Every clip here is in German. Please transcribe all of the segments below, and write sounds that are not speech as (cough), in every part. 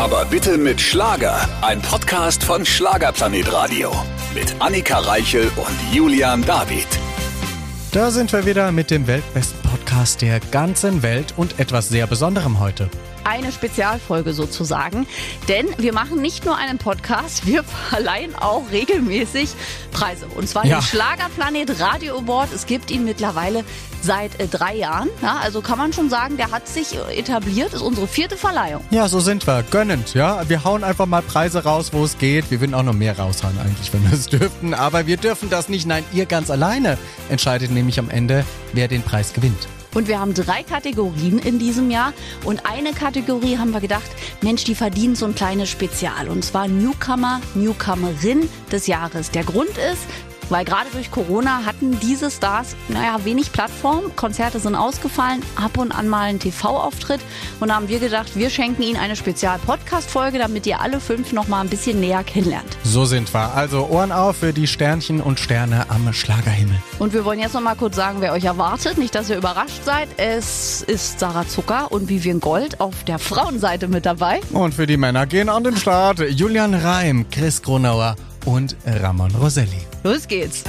Aber bitte mit Schlager. Ein Podcast von Schlagerplanet Radio. Mit Annika Reichel und Julian David. Da sind wir wieder mit dem weltbesten Podcast der ganzen Welt und etwas sehr Besonderem heute. Eine Spezialfolge sozusagen, denn wir machen nicht nur einen Podcast, wir verleihen auch regelmäßig Preise. Und zwar Ja. den Schlagerplanet Radio Award. Es gibt ihn mittlerweile seit äh, drei Jahren. Ja, also kann man schon sagen, der hat sich äh, etabliert, ist unsere vierte Verleihung. Ja, so sind wir. Gönnend, ja. Wir hauen einfach mal Preise raus, wo es geht. Wir würden auch noch mehr raushauen eigentlich, wenn wir es (laughs) dürften. Aber wir dürfen das nicht. Nein, ihr ganz alleine entscheidet nämlich am Ende, wer den Preis gewinnt. Und wir haben drei Kategorien in diesem Jahr. Und eine Kategorie haben wir gedacht, Mensch, die verdient so ein kleines Spezial. Und zwar Newcomer, Newcomerin des Jahres. Der Grund ist, weil gerade durch Corona hatten diese Stars, naja, wenig Plattform. Konzerte sind ausgefallen, ab und an mal ein TV-Auftritt. Und da haben wir gedacht, wir schenken Ihnen eine Spezial-Podcast-Folge, damit ihr alle fünf noch mal ein bisschen näher kennenlernt. So sind wir. Also Ohren auf für die Sternchen und Sterne am Schlagerhimmel. Und wir wollen jetzt noch mal kurz sagen, wer euch erwartet. Nicht, dass ihr überrascht seid. Es ist Sarah Zucker und Vivian Gold auf der Frauenseite mit dabei. Und für die Männer gehen an den Start Julian Reim, Chris Gronauer und Ramon Roselli. Los geht's.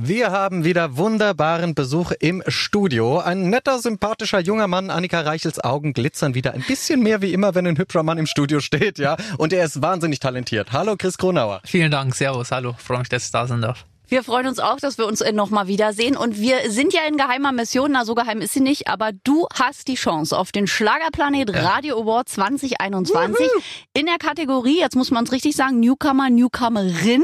Wir haben wieder wunderbaren Besuch im Studio. Ein netter, sympathischer junger Mann. Annika Reichels Augen glitzern wieder ein bisschen mehr wie immer, wenn ein hübscher Mann im Studio steht, ja. Und er ist wahnsinnig talentiert. Hallo, Chris Gronauer. Vielen Dank, Servus, hallo, freue mich, dass ich da sein darf. Wir freuen uns auch, dass wir uns äh, noch mal wiedersehen. Und wir sind ja in geheimer Mission, na so geheim ist sie nicht, aber du hast die Chance auf den Schlagerplanet Radio Award 2021 in der Kategorie, jetzt muss man es richtig sagen, Newcomer, Newcomerin.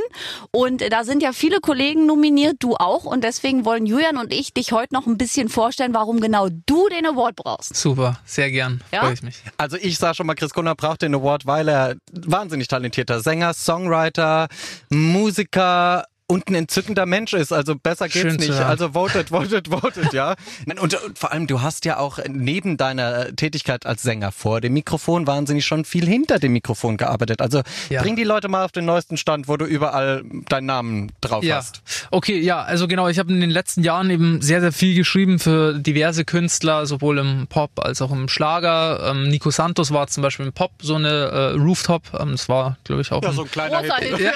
Und da sind ja viele Kollegen nominiert, du auch. Und deswegen wollen Julian und ich dich heute noch ein bisschen vorstellen, warum genau du den Award brauchst. Super, sehr gern, Ja? freue ich mich. Also ich sag schon mal, Chris Gronauer braucht den Award, weil er wahnsinnig talentierter Sänger, Songwriter, Musiker und ein entzückender Mensch ist. Also besser geht's Schön nicht. Also votet, votet, votet, ja. (laughs) Und, und vor allem, du hast ja auch neben deiner Tätigkeit als Sänger vor dem Mikrofon wahnsinnig schon viel hinter dem Mikrofon gearbeitet. Also Ja. bring die Leute mal auf den neuesten Stand, wo du überall deinen Namen drauf Ja, hast. okay, ja, also genau, ich habe in den letzten Jahren eben sehr, sehr viel geschrieben für diverse Künstler, sowohl im Pop als auch im Schlager. Ähm, Nico Santos war zum Beispiel im Pop so eine äh, Rooftop, ähm, das war, glaube ich, auch ein ein kleiner Großartig. Ja,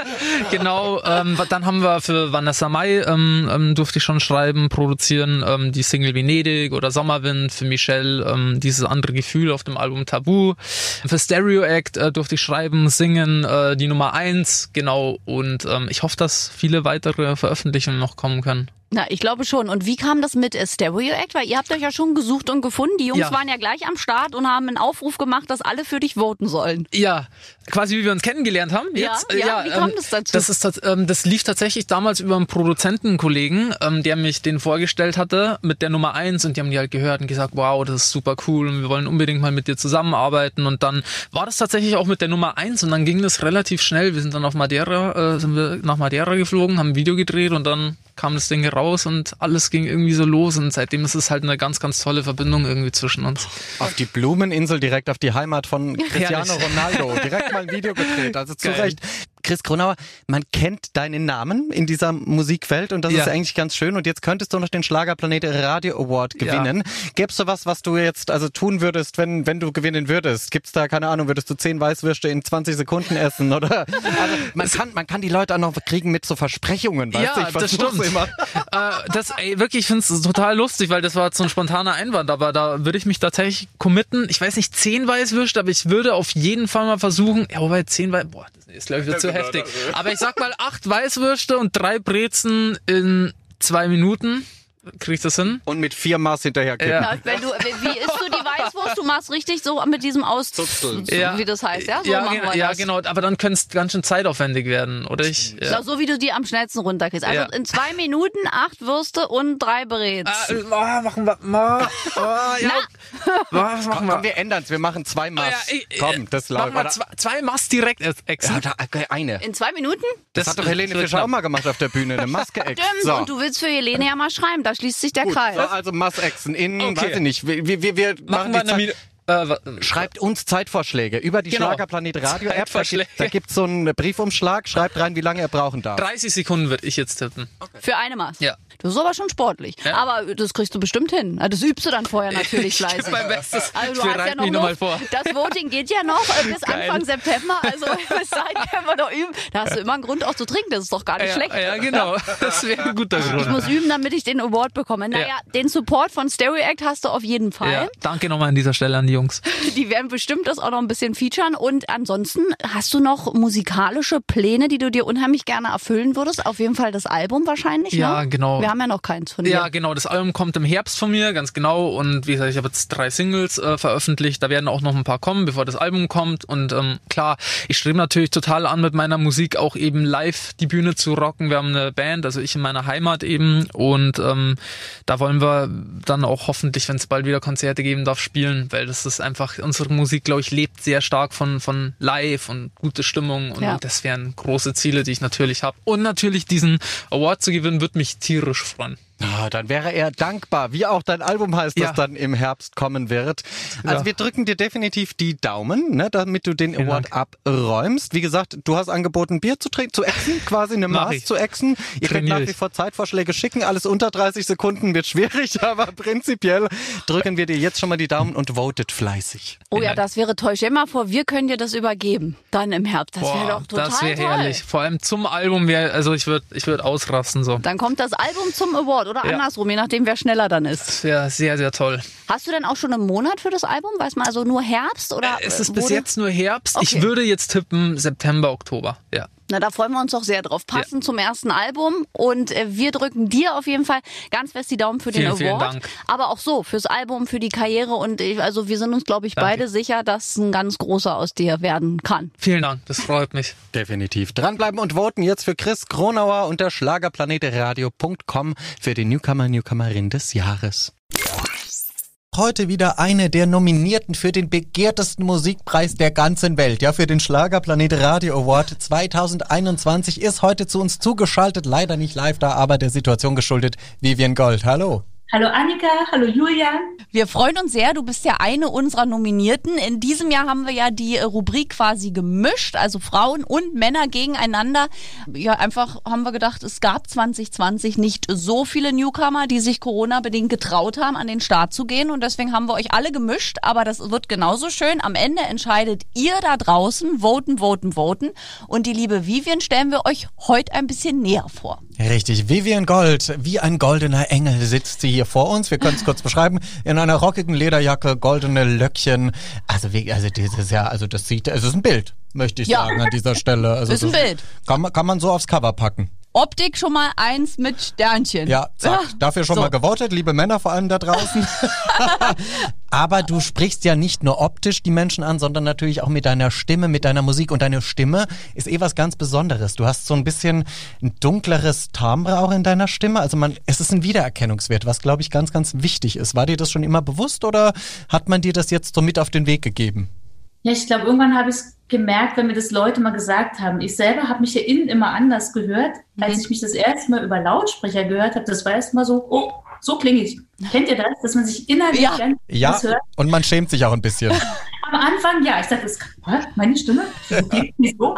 (laughs) genau. Ähm, dann haben wir für Vanessa Mai ähm, ähm, durfte ich schon schreiben, produzieren ähm, die Single Venedig oder Sommerwind für Michelle, ähm, dieses andere Gefühl auf dem Album Tabu. Für Stereo Act äh, durfte ich schreiben, singen, äh, die Nummer eins, genau. Und ähm, ich hoffe, dass viele weitere Veröffentlichungen noch kommen können. Na, ich glaube schon. Und wie kam das mit Stereo Act? Weil ihr habt euch ja schon gesucht und gefunden. Die Jungs Ja. waren ja gleich am Start und haben einen Aufruf gemacht, dass alle für dich voten sollen. Ja, quasi wie wir uns kennengelernt haben. Ja, Jetzt, Äh, ja, wie kam das dazu? Das, ist, ähm, das lief tatsächlich damals über einen Produzentenkollegen, ähm, der mich den vorgestellt hatte mit der Nummer eins und die haben die halt gehört und gesagt, wow, das ist super cool und wir wollen unbedingt mal mit dir zusammenarbeiten und dann war das tatsächlich auch mit der Nummer eins und dann ging das relativ schnell. Wir sind dann auf Madeira, äh, sind wir nach Madeira geflogen, haben ein Video gedreht und dann kam das Ding raus und alles ging irgendwie so los und seitdem ist es halt eine ganz, ganz tolle Verbindung irgendwie zwischen uns. Auf die Blumeninsel, direkt auf die Heimat von (laughs) Cristiano. Ronaldo. Direkt mal ein Video gedreht. Also zu Geil. Recht. Chris Gronauer, man kennt deinen Namen in dieser Musikwelt und das Ja. ist eigentlich ganz schön. Und jetzt könntest du noch den Schlagerplanet Radio Award Ja. gewinnen. Gäb's so was, was du jetzt also tun würdest, wenn, wenn du gewinnen würdest? Gibt's da, keine Ahnung, würdest du zehn Weißwürste in 20 Sekunden essen? Oder? (laughs) Also man kann, man kann die Leute auch noch kriegen mit so Versprechungen, weißt Ja, du? Ich das stimmt. immer. (laughs) äh, das, ey, wirklich, ich finde es total lustig, weil das war so ein spontaner Einwand, aber da würde ich mich tatsächlich committen. Ich weiß nicht, zehn Weißwürste, aber ich würde auf jeden Fall mal versuchen, ja, wobei zehn Weiß, boah, ist glaube ich wieder (laughs) zu heftig. Aber ich sag mal acht Weißwürste und drei Brezen in zwei Minuten. Krieg ich das hin? Und mit vier Maß hinterher kippen. Ja. Na, wenn du, wie isst du die Weißwurst? Du machst richtig so mit diesem Auszupfen, Ja. wie das heißt, ja? So ja, machen wir ja, das. genau, aber dann könnte es ganz schön zeitaufwendig werden, oder ich? Ja. Na, so wie du die am schnellsten runterkriegst. Also Ja. in zwei Minuten acht Würste und drei Brez. Ah, äh, ah, machen wir mal. Ah, (laughs) ja. Was machen Komm, wir ändern's. Wir machen zwei Maß. Ah, ja, ich- Komm, das Machen läuft. wir zwei, zwei Mast direkt ex- Ja, exen. da, eine. In zwei Minuten? Das, hat doch Helene Fischer auch mal gemacht auf der Bühne, eine (laughs) Maske ex. Stimmt. So. Und du willst für Helene ja mal schreiben. Da schließt sich der Kreis. So, also Mass-Exen in, Okay. weiß ich nicht, wir, wir, wir, wir Machen wir eine Zeit- Minu Äh, Schreibt uns Zeitvorschläge über die Genau. Schlagerplanet Radio App. Da, gibt- gibt's so einen Briefumschlag. Schreibt rein, wie lange er brauchen darf. 30 Sekunden würde ich jetzt tippen. Für eine Maß. Ja. Das ist aber schon sportlich. Ja. Aber das kriegst du bestimmt hin. Das übst du dann vorher (laughs) natürlich Ich fleißig. mein Bestes. Also ich du hast ja noch nochmal Luft. vor. Das Voting geht ja noch äh, bis (laughs) Geil. Anfang September. Also (laughs) bis dahin können wir noch üben. Da hast du immer einen Grund auch zu trinken. Das ist doch gar nicht Ja, schlecht. ja, genau. Das wäre ein guter Ich Grund. muss üben, damit ich den Award bekomme. Naja, den Support von Stereo Act hast du auf jeden Fall. Ja, danke nochmal an dieser Stelle an die Jungs. Die werden bestimmt das auch noch ein bisschen featuren. Und ansonsten hast du noch musikalische Pläne, die du dir unheimlich gerne erfüllen würdest? Auf jeden Fall das Album wahrscheinlich. Ja, ne? genau. Wir haben ja noch keins von dir. Ja, genau. Das Album kommt im Herbst von mir, ganz genau. Und wie gesagt, ich habe jetzt drei Singles äh, veröffentlicht. Da werden auch noch ein paar kommen, bevor das Album kommt. Und ähm, klar, ich strebe natürlich total an, mit meiner Musik auch eben live die Bühne zu rocken. Wir haben eine Band, also ich in meiner Heimat eben. Und ähm, da wollen wir dann auch hoffentlich, wenn es bald wieder Konzerte geben darf, spielen, weil das ist einfach, unsere Musik, glaube ich, lebt sehr stark von, von live und gute Stimmung. Und, Ja. und das wären große Ziele, die ich natürlich habe. Und natürlich diesen Award zu gewinnen, wird mich tierisch freuen. Ah, dann wäre er dankbar, wie auch dein Album heißt, das Ja. dann im Herbst kommen wird. Also Ja. wir drücken dir definitiv die Daumen, ne, damit du den Vielen Award abräumst. Wie gesagt, du hast angeboten, Bier zu trinken, zu exen, (laughs) quasi eine Mach Maß ich. zu exen. Ihr könnt Trainier nach wie ich. vor Zeitvorschläge schicken. Alles unter 30 Sekunden wird schwierig, (laughs) aber prinzipiell drücken wir dir jetzt schon mal die Daumen und votet fleißig. Oh ja, das wäre toll. Stell mal vor, wir können dir das übergeben. Dann im Herbst. Das wäre doch total das wäre toll. herrlich. Vor allem zum Album wäre, also ich würde ich würd ausrasten so. Dann kommt das Album zum Award oder Ja. andersrum, je nachdem, wer schneller dann ist. Das wäre sehr, sehr toll. Hast du denn auch schon einen Monat für das Album? Weiß man also nur Herbst oder? Es ist äh, bis jetzt nur Herbst. Okay. Ich würde jetzt tippen September, Oktober. Ja. Na, da freuen wir uns doch sehr drauf. Passend zum ersten Album. Und äh, wir drücken dir auf jeden Fall ganz fest die Daumen für den Vielen, vielen Award. Dank. Aber auch so, fürs Album, für die Karriere. Und ich, also wir sind uns, glaube ich, Danke. beide sicher, dass ein ganz großer aus dir werden kann. Vielen Dank, das freut mich. Definitiv. Dranbleiben und voten jetzt für Chris Kronauer unter schlagerplanetradio.com für die Newcomer, Newcomerin des Jahres. Heute wieder eine der Nominierten für den begehrtesten Musikpreis der ganzen Welt. Ja, für den Schlagerplanet Radio Award 2021 ist heute zu uns zugeschaltet, leider nicht live da, aber der Situation geschuldet, Vivian Gold. Hallo. Hallo Annika, hallo Julian. Wir freuen uns sehr. Du bist ja eine unserer Nominierten. In diesem Jahr haben wir ja die Rubrik quasi gemischt, also Frauen und Männer gegeneinander. Ja, einfach haben wir gedacht, es gab 2020 nicht so viele Newcomer, die sich Corona-bedingt getraut haben, an den Start zu gehen. Und deswegen haben wir euch alle gemischt. Aber das wird genauso schön. Am Ende entscheidet ihr da draußen. Voten, voten, voten. Und die liebe Vivian stellen wir euch heute ein bisschen näher vor. Richtig, Vivian Gold, wie ein goldener Engel sitzt sie hier vor uns. Wir können es kurz beschreiben. In einer rockigen Lederjacke, goldene Löckchen. Also, wie, also dieses ja, also das sieht, es ist ein Bild, möchte ich Ja. sagen an dieser Stelle. Also Ist ein Bild. Kann kann man so aufs Cover packen. Optik schon mal eins mit Sternchen. Ja, zack. Dafür schon So. mal gewotet, liebe Männer vor allem da draußen. (laughs) Aber du sprichst ja nicht nur optisch die Menschen an, sondern natürlich auch mit deiner Stimme, mit deiner Musik. Und deine Stimme ist eh was ganz Besonderes. Du hast so ein bisschen ein dunkleres Timbre auch in deiner Stimme. Also man, es ist ein Wiedererkennungswert, was glaube ich ganz, ganz wichtig ist. War dir das schon immer bewusst oder hat man dir das jetzt so mit auf den Weg gegeben? Ja, ich glaube, irgendwann habe ich es gemerkt, wenn mir das Leute mal gesagt haben. Ich selber habe mich ja innen immer anders gehört. Als ich mich das erste Mal über Lautsprecher gehört habe, das war erst mal so, oh, so klinge ich. Kennt ihr das, dass man sich innerlich Ja. ganz Ja, hört? und man schämt sich auch ein bisschen. (laughs) Am Anfang, ja, ich dachte, das was? meine Stimme? Wieso?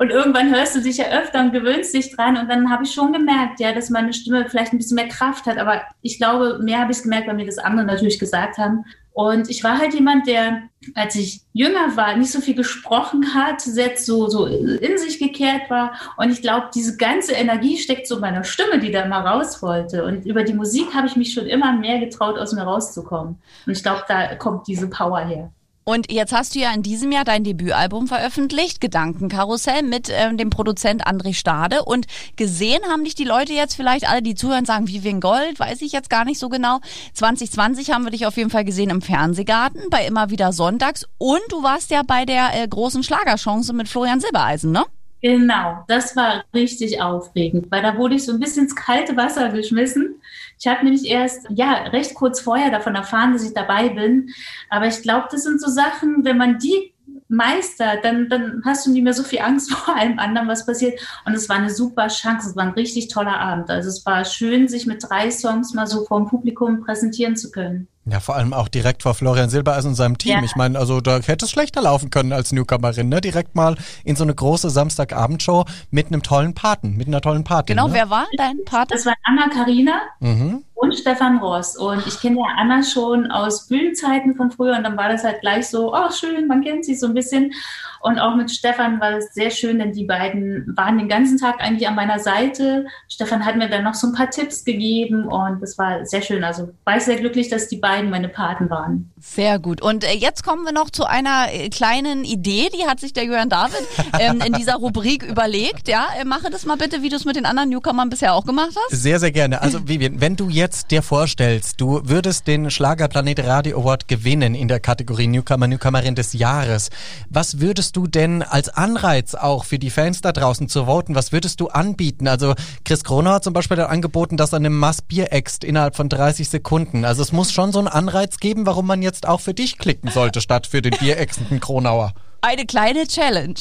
Und irgendwann hörst du dich ja öfter und gewöhnst dich dran. Und dann habe ich schon gemerkt, ja, dass meine Stimme vielleicht ein bisschen mehr Kraft hat. Aber ich glaube, mehr habe ich es gemerkt, weil mir das andere natürlich gesagt haben. Und ich war halt jemand, der, als ich jünger war, nicht so viel gesprochen hat, sehr so, so in sich gekehrt war. Und ich glaube, diese ganze Energie steckt so in meiner Stimme, die da mal raus wollte. Und über die Musik habe ich mich schon immer mehr getraut, aus mir rauszukommen. Und ich glaube, da kommt diese Power her. Und jetzt hast du ja in diesem Jahr dein Debütalbum veröffentlicht, Gedankenkarussell, mit ähm, dem Produzent André Stade. Und gesehen haben dich die Leute jetzt vielleicht alle, die zuhören, sagen, Vivian Gold, weiß ich jetzt gar nicht so genau. 2020 haben wir dich auf jeden Fall gesehen im Fernsehgarten, bei immer wieder Sonntags. Und du warst ja bei der äh, großen Schlagerchance mit Florian Silbereisen, ne? Genau, das war richtig aufregend, weil da wurde ich so ein bisschen ins kalte Wasser geschmissen. Ich habe nämlich erst, ja, recht kurz vorher davon erfahren, dass ich dabei bin. Aber ich glaube, das sind so Sachen, wenn man die meistert, dann, dann hast du nicht mehr so viel Angst (laughs) vor allem anderen, was passiert. Und es war eine super Chance, es war ein richtig toller Abend. Also es war schön, sich mit drei Songs mal so vor dem Publikum präsentieren zu können. Ja, vor allem auch direkt vor Florian Silbereisen und seinem Team. Ja. Ich meine, also da hätte es schlechter laufen können als Newcomerin, ne? Direkt mal in so eine große Samstagabendshow mit einem tollen Paten, mit einer tollen Patin. Genau, ne? wer war dein Partner? Das waren Anna Karina Mhm. Und Stefan Ross. Und ich kenne ja Anna schon aus Bühnenzeiten von früher und dann war das halt gleich so, oh schön, man kennt sie so ein bisschen. Und auch mit Stefan war es sehr schön, denn die beiden waren den ganzen Tag eigentlich an meiner Seite. Stefan hat mir dann noch so ein paar Tipps gegeben und das war sehr schön. Also war ich sehr glücklich, dass die beiden meine Paten waren. Sehr gut. Und äh, jetzt kommen wir noch zu einer äh, kleinen Idee, die hat sich der Jörn David ähm, in dieser Rubrik überlegt. Ja, äh, mache das mal bitte, wie du es mit den anderen Newcomern bisher auch gemacht hast. Sehr, sehr gerne. Also Vivian, wenn du jetzt dir vorstellst, du würdest den Schlagerplanet Radio Award gewinnen in der Kategorie Newcomer, Newcomerin des Jahres, was würdest du denn als Anreiz auch für die Fans da draußen zu voten, was würdest du anbieten? Also Chris Kronauer hat zum Beispiel hat angeboten, dass er eine Mass Bier äxt innerhalb von 30 Sekunden. Also es muss schon so einen Anreiz geben, warum man jetzt auch für dich klicken sollte, statt für den Bieräxenden Kronauer. Eine kleine Challenge.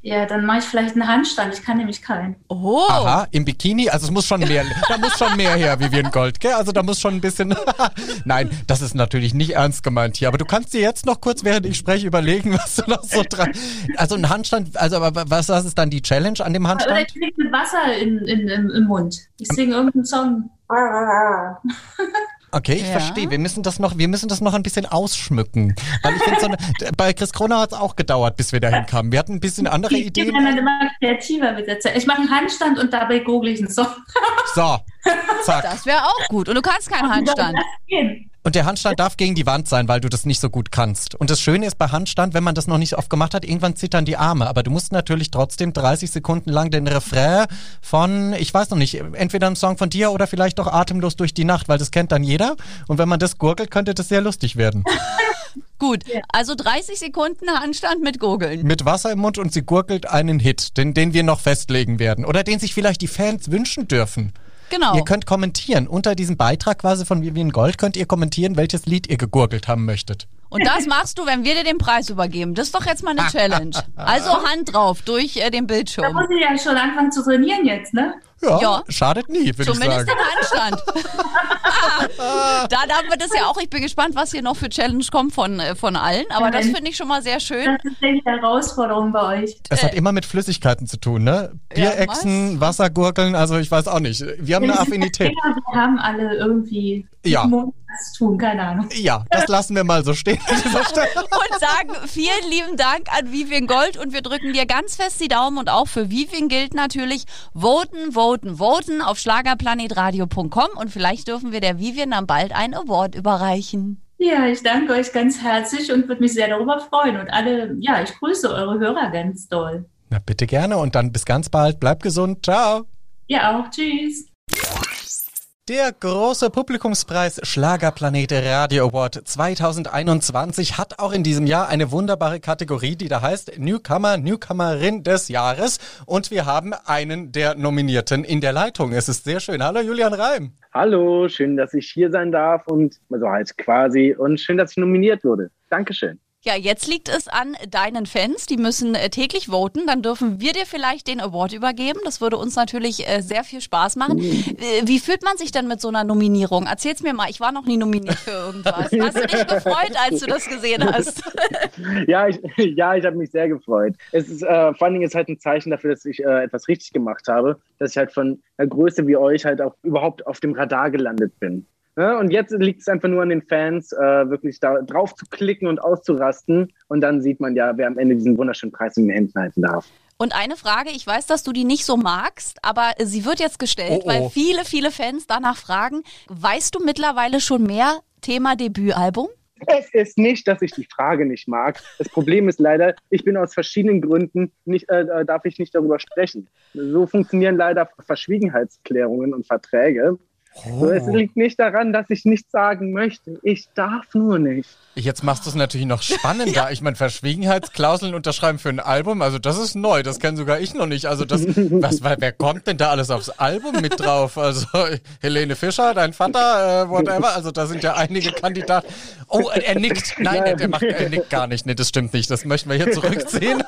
Ja, dann mache ich vielleicht einen Handstand. Ich kann nämlich keinen. Oh, Aha, im Bikini, also es muss schon mehr, da muss schon mehr her, Vivian Gold, gell? Also da muss schon ein bisschen, (laughs) nein, das ist natürlich nicht ernst gemeint hier, aber du kannst dir jetzt noch kurz, während ich spreche, überlegen, (laughs) was du noch so dran, also ein Handstand, also aber was, was ist dann die Challenge an dem Oder Handstand? ich krieg mit Wasser in, in, im, im Mund. Ich singe irgendeinen Song. (laughs) Okay, ich Ja. verstehe, wir müssen das noch, wir müssen das noch ein bisschen ausschmücken, weil ich finde so eine, bei Chris Kronauer hat es auch gedauert, bis wir dahin kamen. Wir hatten ein bisschen andere Ich bin Ideen. dann immer kreativer mit der Zeit. Ich mache einen Handstand und dabei google ich einen Song. So, (laughs) zack. das wäre auch gut. Und du kannst keinen Handstand. Und der Handstand darf gegen die Wand sein, weil du das nicht so gut kannst. Und das Schöne ist bei Handstand, wenn man das noch nicht oft gemacht hat, irgendwann zittern die Arme. Aber du musst natürlich trotzdem 30 Sekunden lang den Refrain von, ich weiß noch nicht, entweder ein Song von dir oder vielleicht doch Atemlos durch die Nacht, weil das kennt dann jeder. Und wenn man das gurgelt, könnte das sehr lustig werden. (laughs) Gut, also 30 Sekunden Handstand mit Gurgeln. Mit Wasser im Mund und sie gurgelt einen Hit, den, den wir noch festlegen werden. Oder den sich vielleicht die Fans wünschen dürfen. Genau. Ihr könnt kommentieren. Unter diesem Beitrag quasi von Vivian Gold könnt ihr kommentieren, welches Lied ihr gegurgelt haben möchtet. Und das machst du, wenn wir dir den Preis übergeben. Das ist doch jetzt mal eine Challenge. Also Hand drauf durch äh, den Da Bildschirm. muss ich ja schon anfangen zu trainieren jetzt, ne? Ja, Ja. schadet nie, würde ich Zumindest sagen. den Handstand. Dann haben wir das ja auch. Ich bin gespannt, was hier noch für Challenge kommt von, äh, von allen. Aber das finde ich schon mal sehr schön. Das ist die Herausforderung bei euch. Es hat immer mit Flüssigkeiten zu tun, ne? Ja, Bierechsen, Wassergurkeln, also ich weiß auch nicht. Wir haben eine Affinität. Ja, wir haben alle irgendwie Ja. Mund zu tun, keine Ahnung. Ja, das lassen wir mal so stehen. (laughs) Und sagen vielen lieben Dank an Vivian Gold und wir drücken dir ganz fest die Daumen und auch für Vivian gilt natürlich voten, voten, voten auf schlagerplanetradio.com und vielleicht dürfen wir der Vivian dann bald einen Award überreichen. Ja, ich danke euch ganz herzlich und würde mich sehr darüber freuen. Und alle, ja, ich grüße eure Hörer ganz doll. Na bitte gerne und dann bis ganz bald. Bleibt gesund. Ciao. Ja, auch. Tschüss. Der große Publikumspreis Schlagerplanet Radio Award 2021 hat auch in diesem Jahr eine wunderbare Kategorie, die da heißt Newcomer, Newcomerin des Jahres. Und wir haben einen der Nominierten in der Leitung. Es ist sehr schön. Hallo Julian Reim. Hallo, schön, dass ich hier sein darf und also halt quasi und schön, dass ich nominiert wurde. Dankeschön. Ja, jetzt liegt es an deinen Fans. Die müssen äh, täglich voten. Dann dürfen wir dir vielleicht den Award übergeben. Das würde uns natürlich äh, sehr viel Spaß machen. Äh, wie fühlt man sich denn mit so einer Nominierung? Erzähl's mir mal. Ich war noch nie nominiert für irgendwas. Hast du dich gefreut, als du das gesehen hast? (laughs) Ja, ich, ja, ich habe mich sehr gefreut. Es ist äh, vor allen Dingen ist halt ein Zeichen dafür, dass ich äh, etwas richtig gemacht habe, dass ich halt von einer Größe wie euch halt auch überhaupt auf dem Radar gelandet bin. Ja, und jetzt liegt es einfach nur an den Fans, äh, wirklich da drauf zu klicken und auszurasten. Und dann sieht man ja, wer am Ende diesen wunderschönen Preis in den Händen halten darf. Und eine Frage, ich weiß, dass du die nicht so magst, aber sie wird jetzt gestellt, Oh, oh. weil viele, viele Fans danach fragen. Weißt du mittlerweile schon mehr Thema Debütalbum? Es ist nicht, dass ich die Frage nicht mag. Das Problem ist leider, ich bin aus verschiedenen Gründen nicht, äh, äh, darf ich nicht darüber sprechen. So funktionieren leider Verschwiegenheitsklärungen und Verträge. So, es liegt nicht daran, dass ich nichts sagen möchte. Ich darf nur nicht. Jetzt machst du es natürlich noch spannender. (laughs) Ich meine, Verschwiegenheitsklauseln unterschreiben für ein Album, also das ist neu, das kenne sogar ich noch nicht. Also das, (laughs) was, wer kommt denn da alles aufs Album mit drauf? Also Helene Fischer, dein Vater, äh, whatever. Also da sind ja einige Kandidaten. Oh, er nickt. Nein, er, er, macht, er nickt gar nicht. Nee, das stimmt nicht. Das möchten wir hier zurückziehen.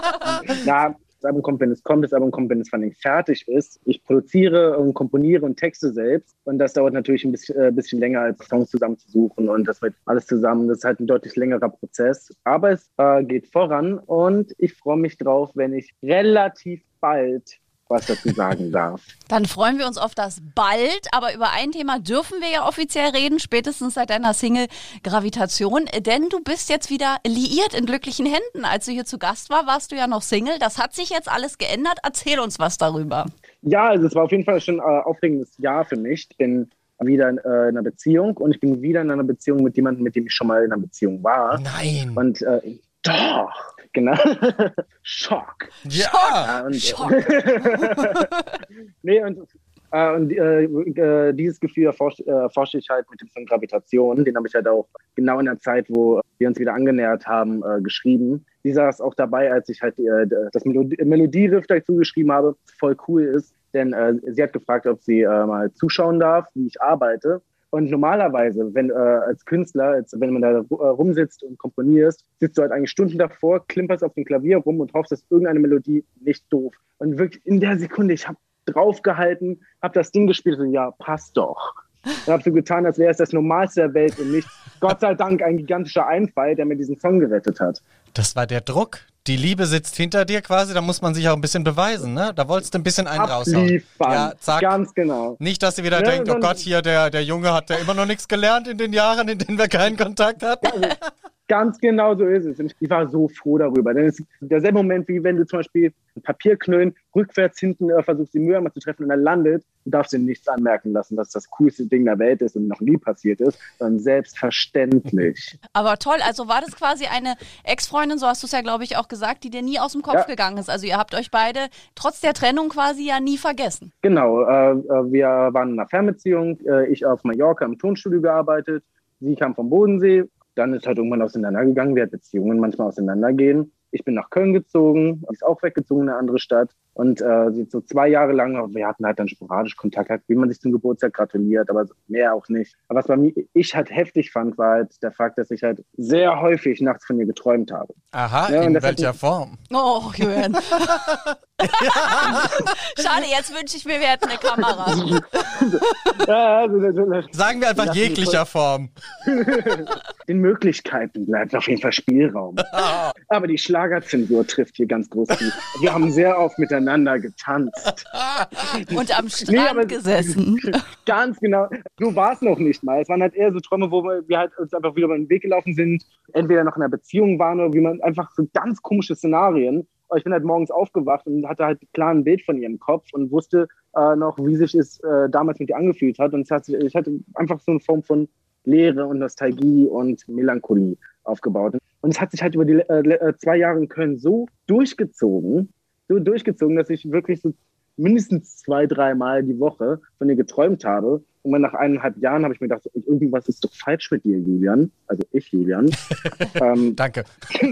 (laughs) Na, Das Album kommt, wenn es kommt, das Album kommt, wenn es vor allem fertig ist. Ich produziere und komponiere und texte selbst. Und das dauert natürlich ein bisschen, äh, bisschen länger, als Songs zusammenzusuchen. Und das wird alles zusammen. Das ist halt ein deutlich längerer Prozess. Aber es äh, geht voran und ich freue mich drauf, wenn ich relativ bald was dazu sagen darf. (laughs) Dann freuen wir uns auf das bald, aber über ein Thema dürfen wir ja offiziell reden, spätestens seit deiner Single Gravitation, denn du bist jetzt wieder liiert in glücklichen Händen. Als du hier zu Gast war, warst du ja noch Single. Das hat sich jetzt alles geändert. Erzähl uns was darüber. Ja, also es war auf jeden Fall schon ein äh, aufregendes Jahr für mich. Ich bin wieder in, äh, in einer Beziehung und ich bin wieder in einer Beziehung mit jemandem, mit dem ich schon mal in einer Beziehung war. Nein. Und äh, doch, genau. Schock. Ja. und, Schock. (laughs) nee, und, äh, und äh, äh, dieses Gefühl erforsche erforsche ich halt mit dem Song Gravitation. Den habe ich halt auch genau in der Zeit, wo wir uns wieder angenähert haben, äh, geschrieben. Sie saß auch dabei, als ich halt äh, das Melodie Melodieriff dazu geschrieben habe. Voll cool ist, denn äh, sie hat gefragt, ob sie äh, mal zuschauen darf, wie ich arbeite. Und normalerweise, wenn äh, als Künstler, als, wenn man da äh, rumsitzt und komponierst, sitzt du halt eigentlich Stunden davor, klimperst auf dem Klavier rum und hoffst, dass irgendeine Melodie nicht doof. Und wirklich in der Sekunde, ich habe draufgehalten, habe das Ding gespielt und ja, passt doch. Und habe so getan, als wäre es das Normalste der Welt und nicht, Gott sei Dank, ein gigantischer Einfall, der mir diesen Song gerettet hat. Das war der Druck. Die Liebe sitzt hinter dir quasi, da muss man sich auch ein bisschen beweisen, ne? Da wolltest du ein bisschen einen raushauen. Ja, zack. Ganz genau. Nicht, dass sie wieder Ja, denkt, oh Gott, hier, der, der Junge hat ja immer noch nichts gelernt in den Jahren, in denen wir keinen Kontakt hatten. Ganz genau so ist es. Und ich war so froh darüber. Denn es ist derselbe Moment, wie wenn du zum Beispiel ein Papierknüllen rückwärts hinten äh, versuchst, die Mülleimer zu treffen und er landet. Du darfst dir nichts anmerken lassen, dass das coolste Ding der Welt ist und noch nie passiert ist, sondern selbstverständlich. Aber toll, also war das quasi eine Ex-Freundin, so hast du es ja, glaube ich, auch gesagt, die dir nie aus dem Kopf Ja. gegangen ist. Also ihr habt euch beide trotz der Trennung quasi ja nie vergessen. Genau, äh, äh, wir waren in einer Fernbeziehung. Äh, ich auf Mallorca im Tonstudio gearbeitet. Sie kam vom Bodensee. Dann ist halt irgendwann auseinandergegangen, wie halt Beziehungen manchmal auseinandergehen. Ich bin nach Köln gezogen, ist auch weggezogen in eine andere Stadt. Und äh, so zwei Jahre lang, wir hatten halt dann sporadisch Kontakt, halt, wie man sich zum Geburtstag gratuliert, aber mehr auch nicht. Aber was bei mir, ich halt heftig fand, war halt der Fakt, dass ich halt sehr häufig nachts von ihr geträumt habe. Aha, Ja, in welcher Form? Oh, Julian. (laughs) Schade, jetzt wünsche ich mir, wir hätten eine Kamera. Also, das- Sagen wir einfach jeglicher Form. (laughs) den Möglichkeiten bleibt auf jeden Fall Spielraum. (laughs) Aber die Schlagerzensur trifft hier ganz groß zu. Wir haben sehr oft miteinander getanzt. (laughs) Und am Nee, Strand aber- gesessen. (laughs) Ganz genau. So war es noch nicht mal. Es waren halt eher so Träume, wo wir halt uns einfach wieder über den Weg gelaufen sind, entweder noch in einer Beziehung waren oder wie man einfach so ganz komische Szenarien. Aber ich bin halt morgens aufgewacht und hatte halt klar ein Bild von ihr im Kopf und wusste äh, noch, wie sich es äh, damals mit ihr angefühlt hat. Und es hat, sich- ich hatte einfach so eine Form von Leere und Nostalgie und Melancholie aufgebaut. Und es hat sich halt über die äh, äh, zwei Jahre in Köln so durchgezogen, so durchgezogen, dass ich wirklich so mindestens zwei, dreimal die Woche von ihr geträumt habe. Und nach eineinhalb Jahren habe ich mir gedacht, irgendwas ist doch falsch mit dir, Julian. Also ich, Julian. (laughs) ähm, Danke. (laughs)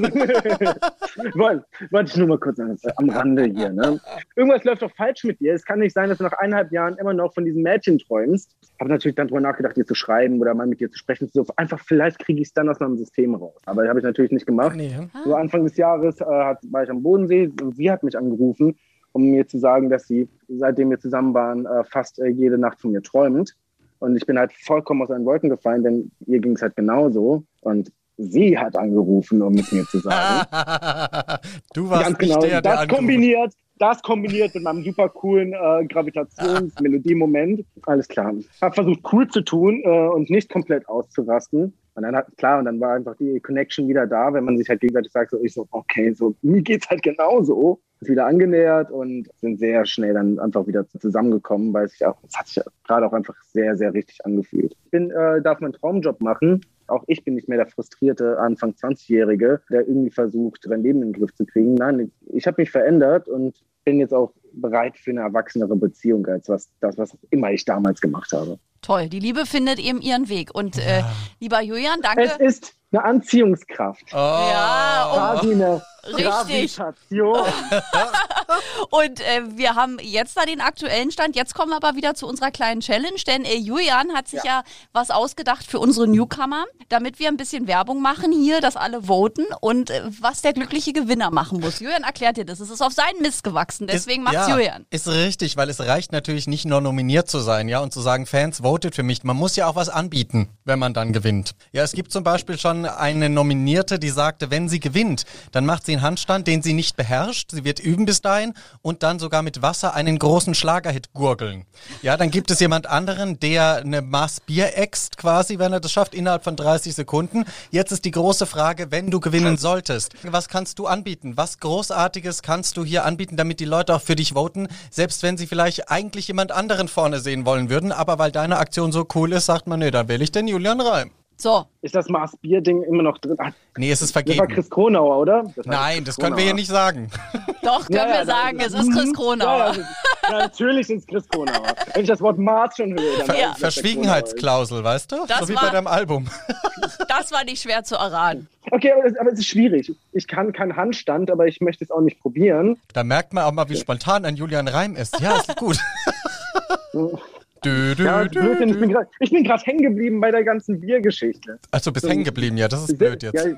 wollte ich nur mal kurz am, am Rande hier. Ne? Irgendwas läuft doch falsch mit dir. Es kann nicht sein, dass du nach eineinhalb Jahren immer noch von diesem Mädchen träumst. Habe natürlich dann drüber nachgedacht, dir zu schreiben oder mal mit dir zu sprechen. So einfach, vielleicht kriege ich es dann aus meinem System raus. Aber das habe ich natürlich nicht gemacht. Nee. So Anfang des Jahres äh, war ich am Bodensee und sie hat mich angerufen, um mir zu sagen, dass sie, seitdem wir zusammen waren, äh, fast äh, jede Nacht von mir träumt. Und ich bin halt vollkommen aus seinen Wolken gefallen, denn ihr ging es halt genauso. Und sie hat angerufen, um mit mir zu sagen. (laughs) du warst Ganz genau. der, der das angerufen- kombiniert, das kombiniert mit meinem super coolen äh, Gravitationsmelodie-Moment. (laughs) Alles klar. Hab versucht, cool zu tun äh, und nicht komplett auszurasten. Und dann hat, klar, und dann war einfach die Connection wieder da, wenn man sich halt gegenseitig sagt, so ich so, okay, so mir geht's halt genauso. Ist wieder angenähert und sind sehr schnell dann einfach wieder zusammengekommen, weil sich auch, es hat sich gerade auch einfach sehr, sehr richtig angefühlt. Ich bin, äh, darf meinen Traumjob machen. Auch ich bin nicht mehr der frustrierte Anfang 20-Jährige, der irgendwie versucht, sein Leben in den Griff zu kriegen. Nein, ich habe mich verändert und bin jetzt auch bereit für eine erwachsenere Beziehung als was, das, was immer ich damals gemacht habe. Toll, die Liebe findet eben ihren Weg. Und äh, lieber Julian, danke. Es ist eine Anziehungskraft. Oh. Ja, oh. Quasi eine Richtig. Gravitation. (laughs) (laughs) Und äh, wir haben jetzt da den aktuellen Stand. Jetzt kommen wir aber wieder zu unserer kleinen Challenge, denn äh, Julian hat sich ja. was ausgedacht für unsere Newcomer, damit wir ein bisschen Werbung machen hier, dass alle voten und äh, was der glückliche Gewinner machen muss. Julian erklärt dir das. Es ist auf seinen Mist gewachsen, deswegen ist, macht's ja, Julian. Ist richtig, weil es reicht natürlich nicht nur nominiert zu sein, ja, und zu sagen, Fans, votet für mich. Man muss ja auch was anbieten, wenn man dann gewinnt. Ja, es gibt zum Beispiel schon eine Nominierte, die sagte, wenn sie gewinnt, dann macht sie einen Handstand, den sie nicht beherrscht. Sie wird üben bis dahin und dann sogar mit Wasser einen großen Schlagerhit gurgeln. Ja, dann gibt es jemand anderen, der eine Maß Bier äxt quasi, wenn er das schafft, innerhalb von 30 Sekunden. Jetzt ist die große Frage, wenn du gewinnen solltest, was kannst du anbieten? Was Großartiges kannst du hier anbieten, damit die Leute auch für dich voten, selbst wenn sie vielleicht eigentlich jemand anderen vorne sehen wollen würden, aber weil deine Aktion so cool ist, sagt man, nee, dann wähle ich den Julian Reim. So, Ist das Maß Bier-Ding immer noch drin? Ach, Nee, es ist das war vergeben. Chris Kronauer, oder? Das war Nein, das können wir hier nicht sagen. (laughs) doch, können Ja, ja, wir sagen, da- es ist Chris Ja, Kronauer. ja, ja, natürlich sind es Chris Kronauer. Wenn ich das Wort Maß schon höre, dann der Verschwiegenheitsklausel, weißt du? Das so wie war- bei deinem Album. (laughs) Das war nicht schwer zu erraten. Ist. Okay, aber es, aber es ist schwierig. Ich kann keinen Handstand, aber ich möchte es auch nicht probieren. Da merkt man auch mal, wie spontan ein Julian Reim ist. Ja, ist gut. (laughs) Dö, dö, Ja, dö, dö. ich bin gerade hängen geblieben bei der ganzen Biergeschichte. Achso, bist hängen geblieben, ja, das ist blöd jetzt. Ja,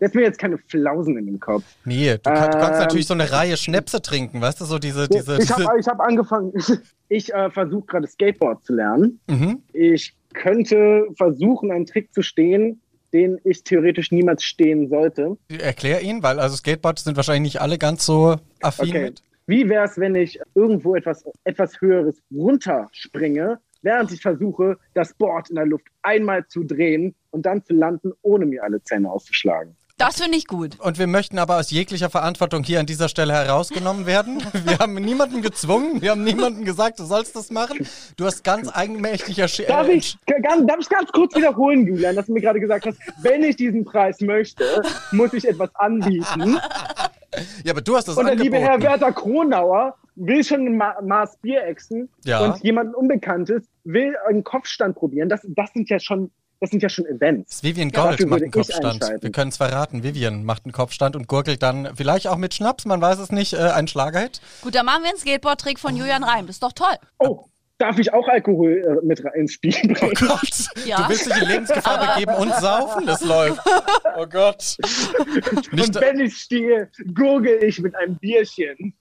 jetzt mir jetzt keine Flausen in den Kopf. Nee, du kann, kannst Ähm, natürlich so eine Reihe Schnäpse trinken, weißt du, so diese, diese, ich habe hab angefangen, (laughs) ich äh, versuche gerade Skateboard zu lernen. mhm. Ich könnte versuchen, einen Trick zu stehen, den ich theoretisch niemals stehen sollte. Erklär ihn, weil also Skateboards sind wahrscheinlich nicht alle ganz so affin Okay. mit. Wie wäre es, wenn ich irgendwo etwas, etwas Höheres runterspringe, während ich versuche, das Board in der Luft einmal zu drehen und dann zu landen, ohne mir alle Zähne auszuschlagen? Das finde ich gut. Und wir möchten aber aus jeglicher Verantwortung hier an dieser Stelle herausgenommen werden. Wir haben niemanden gezwungen, wir haben niemanden gesagt, du sollst das machen. Du hast ganz eigenmächtig erschienen. Darf ich, ganz, darf ich ganz kurz wiederholen, Julian, dass du mir gerade gesagt hast, wenn ich diesen Preis möchte, muss ich etwas anbieten. Ja, aber du hast das Und der liebe Herr angeboten. Werther Kronauer will schon ein Ma Maß Bier exen Ja. und jemand Unbekanntes will einen Kopfstand probieren. Das, das sind ja schon, das sind ja schon Events. Vivian Ja, Gold dafür macht einen Kopfstand. Wir können es verraten. Vivian macht einen Kopfstand und gurgelt dann vielleicht auch mit Schnaps, man weiß es nicht, äh, einen Schlagerhit. Gut, dann machen wir einen Skateboard-Trick von Julian Reim. Das ist doch toll. Oh, darf ich auch Alkohol äh, mit rein- ins Spiel Oh bringen? Gott, (laughs) Ja. du willst dich in Lebensgefahr begeben und saufen? Das läuft. Oh Gott. Nicht, Und wenn ich stehe, gurgel ich mit einem Bierchen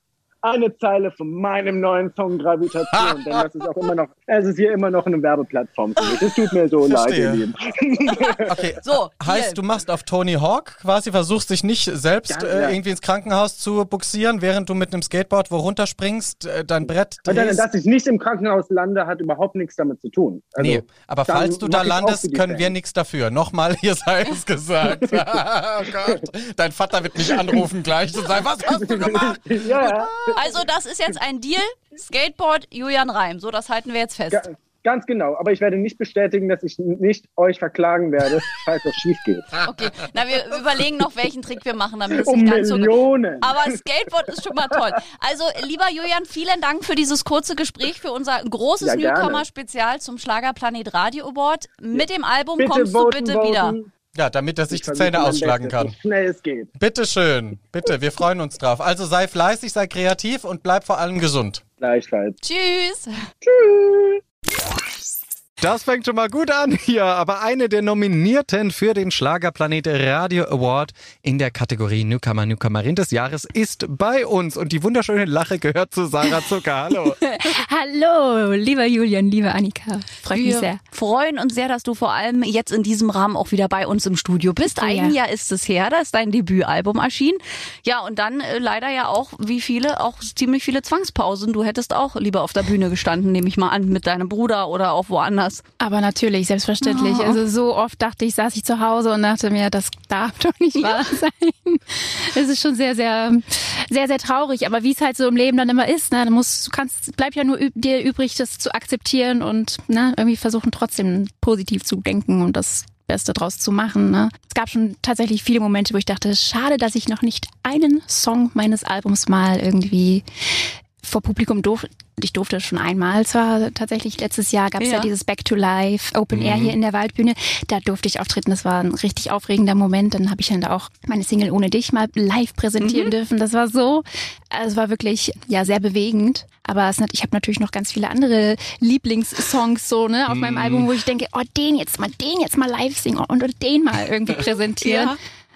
eine Zeile von meinem neuen Song Gravitation. Denn das ist auch immer noch, es ist hier immer noch eine Werbeplattform für mich. Es tut mir so leid, Verstehe. ihr Lieben. (laughs) okay. So, Heißt, hier. du machst auf Tony Hawk quasi, versuchst dich nicht selbst Ja, äh, irgendwie ins Krankenhaus zu buxieren, während du mit einem Skateboard wo runterspringst, äh, dein Brett Und dann, drehst. dass ich nicht im Krankenhaus lande, hat überhaupt nichts damit zu tun. Also, nee, aber falls du da landest, können wir nichts dafür. Nochmal, (laughs) hier sei es gesagt. (laughs) oh Gott. Dein Vater wird mich anrufen gleich und sagen, was hast du gemacht? ja, ja. Also, das ist jetzt ein Deal. Skateboard Julian Reim. So, das halten wir jetzt fest. Ga- Ganz genau. Aber ich werde nicht bestätigen, dass ich nicht euch verklagen werde, falls das schief geht. (laughs) Okay, na, wir überlegen noch, welchen Trick wir machen, damit es Um nicht ganz so. Millionen. Aber Skateboard ist schon mal toll. Also, lieber Julian, vielen Dank für dieses kurze Gespräch, für unser großes Ja. Newcomer-Spezial zum Schlagerplanet Radio Award. Mit dem Album bitte kommst voten, du bitte wieder. Ja, damit er sich Ich die Zähne ausschlagen kann. So schnell es geht. Bitte schön. Bitte, wir freuen uns drauf. Also sei fleißig, sei kreativ und bleib vor allem gesund. Gleichfalls. Tschüss. Das fängt schon mal gut an hier, aber eine der Nominierten für den Schlagerplanet Radio Award in der Kategorie Newcomer, Newcomerin des Jahres ist bei uns und die wunderschöne Lache gehört zu Sarah Zucker. Hallo. (laughs) Hallo, lieber Julian, liebe Annika. Freut mich Wir sehr. freuen uns sehr, dass du vor allem jetzt in diesem Rahmen auch wieder bei uns im Studio bist. Ja. Ein Jahr ist es her, da ist dein Debütalbum erschienen. Ja, und dann äh, leider ja auch, wie viele, auch ziemlich viele Zwangspausen. Du hättest auch lieber auf der Bühne gestanden, nehme ich mal an, mit deinem Bruder oder auch woanders. Aber natürlich, selbstverständlich. Oh. Also so oft dachte ich, saß ich zu Hause und dachte mir, das darf doch nicht wahr sein. Es ist schon sehr, sehr, sehr, sehr traurig. Aber wie es halt so im Leben dann immer ist, ne, dann musst, du kannst, bleibt ja nur dir übrig, das zu akzeptieren und ne, irgendwie versuchen trotzdem positiv zu denken und das Beste draus zu machen. Ne? Es gab schon tatsächlich viele Momente, wo ich dachte, schade, dass ich noch nicht einen Song meines Albums mal irgendwie vor Publikum durfte, ich durfte schon einmal zwar tatsächlich letztes Jahr gab es ja. Ja. dieses Back to Life Open Air hier in der Waldbühne. Da durfte ich auftreten. Das war ein richtig aufregender Moment. Dann habe ich dann da auch meine Single Ohne dich mal live präsentieren dürfen. Das war so, also es war wirklich ja sehr bewegend. Aber es, ich habe natürlich noch ganz viele andere Lieblingssongs so ne auf meinem Album, wo ich denke, oh den jetzt mal, den jetzt mal live singen und den mal irgendwie (laughs) präsentieren.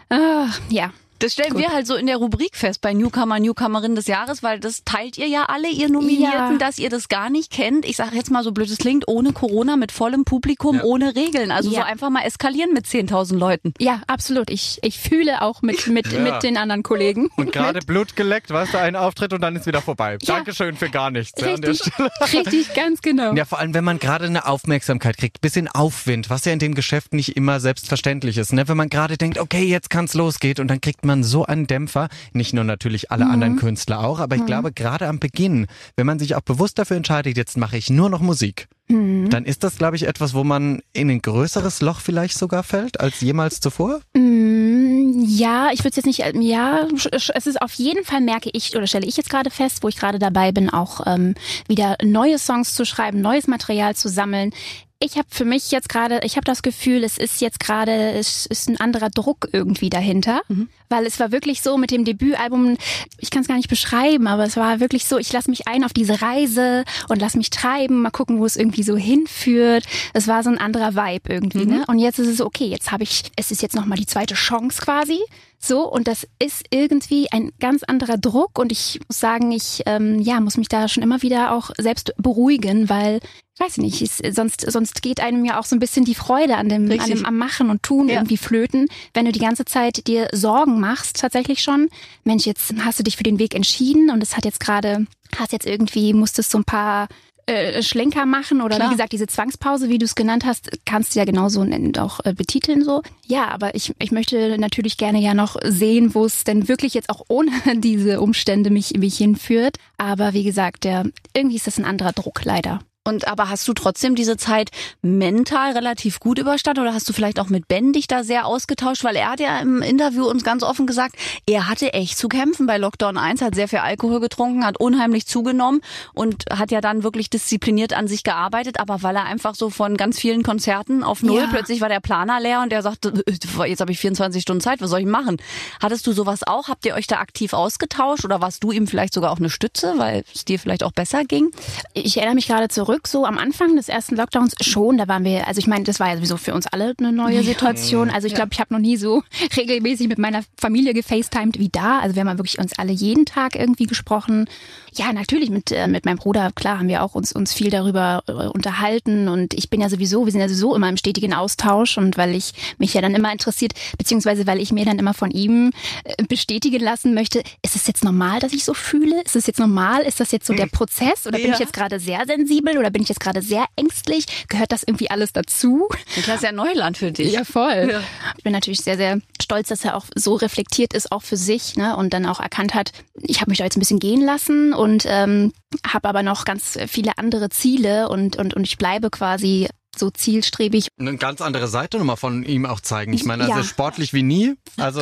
Ah, ja. Das stellen wir halt so in der Rubrik fest bei Newcomer, Newcomerin des Jahres, weil das teilt ihr ja alle, ihr Nominierten, Ja. dass ihr das gar nicht kennt. Ich sage jetzt mal so blöd es klingt, ohne Corona, mit vollem Publikum, ohne Regeln. Also Ja. so einfach mal eskalieren mit 10.000 Leuten. Ja, absolut. Ich, ich fühle auch mit, mit, Ja. mit den anderen Kollegen. Und gerade Blut geleckt, weißt du, ein Auftritt und dann ist wieder vorbei. Ja. Dankeschön für gar nichts. Ja, an der Richtig, Stelle. (laughs) richtig, ganz genau. Ja, vor allem, wenn man gerade eine Aufmerksamkeit kriegt, bisschen Aufwind, was ja in dem Geschäft nicht immer selbstverständlich ist. Ne? Wenn man gerade denkt, okay, jetzt kann's losgehen und dann kriegt man so einen Dämpfer. Nicht nur natürlich alle anderen Künstler auch, aber ich glaube, gerade am Beginn, wenn man sich auch bewusst dafür entscheidet, jetzt mache ich nur noch Musik, dann ist das, glaube ich, etwas, wo man in ein größeres Loch vielleicht sogar fällt als jemals zuvor. Mm, Ja, ich würde es jetzt nicht, ähm, ja, es ist auf jeden Fall, merke ich oder stelle ich jetzt gerade fest, wo ich gerade dabei bin, auch ähm, wieder neue Songs zu schreiben, neues Material zu sammeln. Ich habe für mich jetzt gerade, ich habe das Gefühl, es ist jetzt gerade, es ist ein anderer Druck irgendwie dahinter, weil es war wirklich so mit dem Debütalbum, ich kann es gar nicht beschreiben, aber es war wirklich so, ich lasse mich ein auf diese Reise und lass mich treiben, mal gucken, wo es irgendwie so hinführt. Es war so ein anderer Vibe irgendwie, ne? Und jetzt ist es okay, jetzt habe ich, es ist jetzt nochmal die zweite Chance quasi. So, und das ist irgendwie ein ganz anderer Druck und ich muss sagen, ich ähm, ja, muss mich da schon immer wieder auch selbst beruhigen, weil ich weiß nicht, es, sonst, sonst geht einem ja auch so ein bisschen die Freude an dem, an dem am Machen und Tun Ja. irgendwie flöten, wenn du die ganze Zeit dir Sorgen machst, tatsächlich schon. Mensch, jetzt hast du dich für den Weg entschieden und es hat jetzt gerade, hast jetzt irgendwie, musstest so ein paar äh, Schlenker machen oder Klar. wie gesagt, diese Zwangspause, wie du es genannt hast, kannst du ja genauso nennen, auch äh, betiteln so. Ja, aber ich, ich möchte natürlich gerne ja noch sehen, wo es denn wirklich jetzt auch ohne (laughs) diese Umstände mich, mich hinführt. Aber wie gesagt, der, irgendwie ist das ein anderer Druck leider. Und aber hast du trotzdem diese Zeit mental relativ gut überstanden oder hast du vielleicht auch mit Ben dich da sehr ausgetauscht? Weil er hat ja im Interview uns ganz offen gesagt, er hatte echt zu kämpfen bei Lockdown 1, hat sehr viel Alkohol getrunken, hat unheimlich zugenommen und hat ja dann wirklich diszipliniert an sich gearbeitet, aber weil er einfach so von ganz vielen Konzerten auf Null, Ja. plötzlich war der Planer leer und er sagte, äh, jetzt habe ich 24 Stunden Zeit, was soll ich machen? Hattest du sowas auch? Habt ihr euch da aktiv ausgetauscht oder warst du ihm vielleicht sogar auch eine Stütze, weil es dir vielleicht auch besser ging? Ich erinnere mich gerade zurück, so am Anfang des ersten Lockdowns schon, da waren wir, also ich meine, das war ja sowieso für uns alle eine neue Situation. Also ich glaube, ich habe noch nie so (laughs) regelmäßig mit meiner Familie gefacetimed wie da. Also wir haben ja wirklich uns alle jeden Tag irgendwie gesprochen. Ja, natürlich mit, äh, mit meinem Bruder, klar, haben wir auch uns, uns viel darüber äh, unterhalten und ich bin ja sowieso, wir sind ja sowieso immer im stetigen Austausch und weil ich mich ja dann immer interessiert, beziehungsweise weil ich mir dann immer von ihm äh, bestätigen lassen möchte, ist es jetzt normal, dass ich so fühle? Ist es jetzt normal? Ist das jetzt so der Prozess oder bin Ja. ich jetzt gerade sehr sensibel oder bin ich jetzt gerade sehr ängstlich? Gehört das irgendwie alles dazu? Das ist ja Neuland für dich. Ja, voll. Ja. Ich bin natürlich sehr, sehr stolz, dass er auch so reflektiert ist, auch für sich, ne? Und dann auch erkannt hat, ich habe mich da jetzt ein bisschen gehen lassen und ähm, habe aber noch ganz viele andere Ziele und, und, und ich bleibe quasi so zielstrebig. Eine ganz andere Seite nochmal von ihm auch zeigen. Ich meine, also Ja. sportlich wie nie, also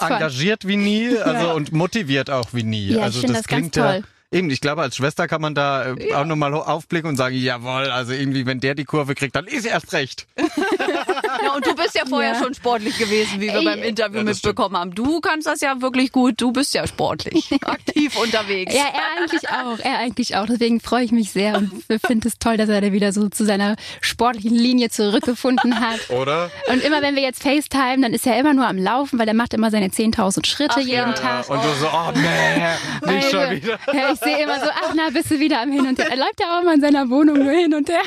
engagiert wie nie, (laughs) also und motiviert auch wie nie. Ja, ich also finde das ganz klingt ja toll. Eben, ich glaube, als Schwester kann man da äh, auch nochmal aufblicken und sagen, jawohl, also irgendwie, wenn der die Kurve kriegt, dann ist erst recht. (laughs) Ja, und du bist ja vorher Ja. schon sportlich gewesen, wie wir Ey. beim Interview Ja, mitbekommen haben. Du kannst das ja wirklich gut. Du bist ja sportlich, aktiv unterwegs. Ja, er eigentlich auch, er eigentlich auch. Deswegen freue ich mich sehr und finde es toll, dass er da wieder so zu seiner sportlichen Linie zurückgefunden hat. Oder? Und immer wenn wir jetzt FaceTime, dann ist er immer nur am Laufen, weil er macht immer seine 10.000 Schritte jeden Ja, Tag. und du so, oh nee, nicht schon wieder. Ja, ich sehe immer so, ach na, bist du wieder am Hin und Her. Er läuft ja auch immer in seiner Wohnung nur hin und her.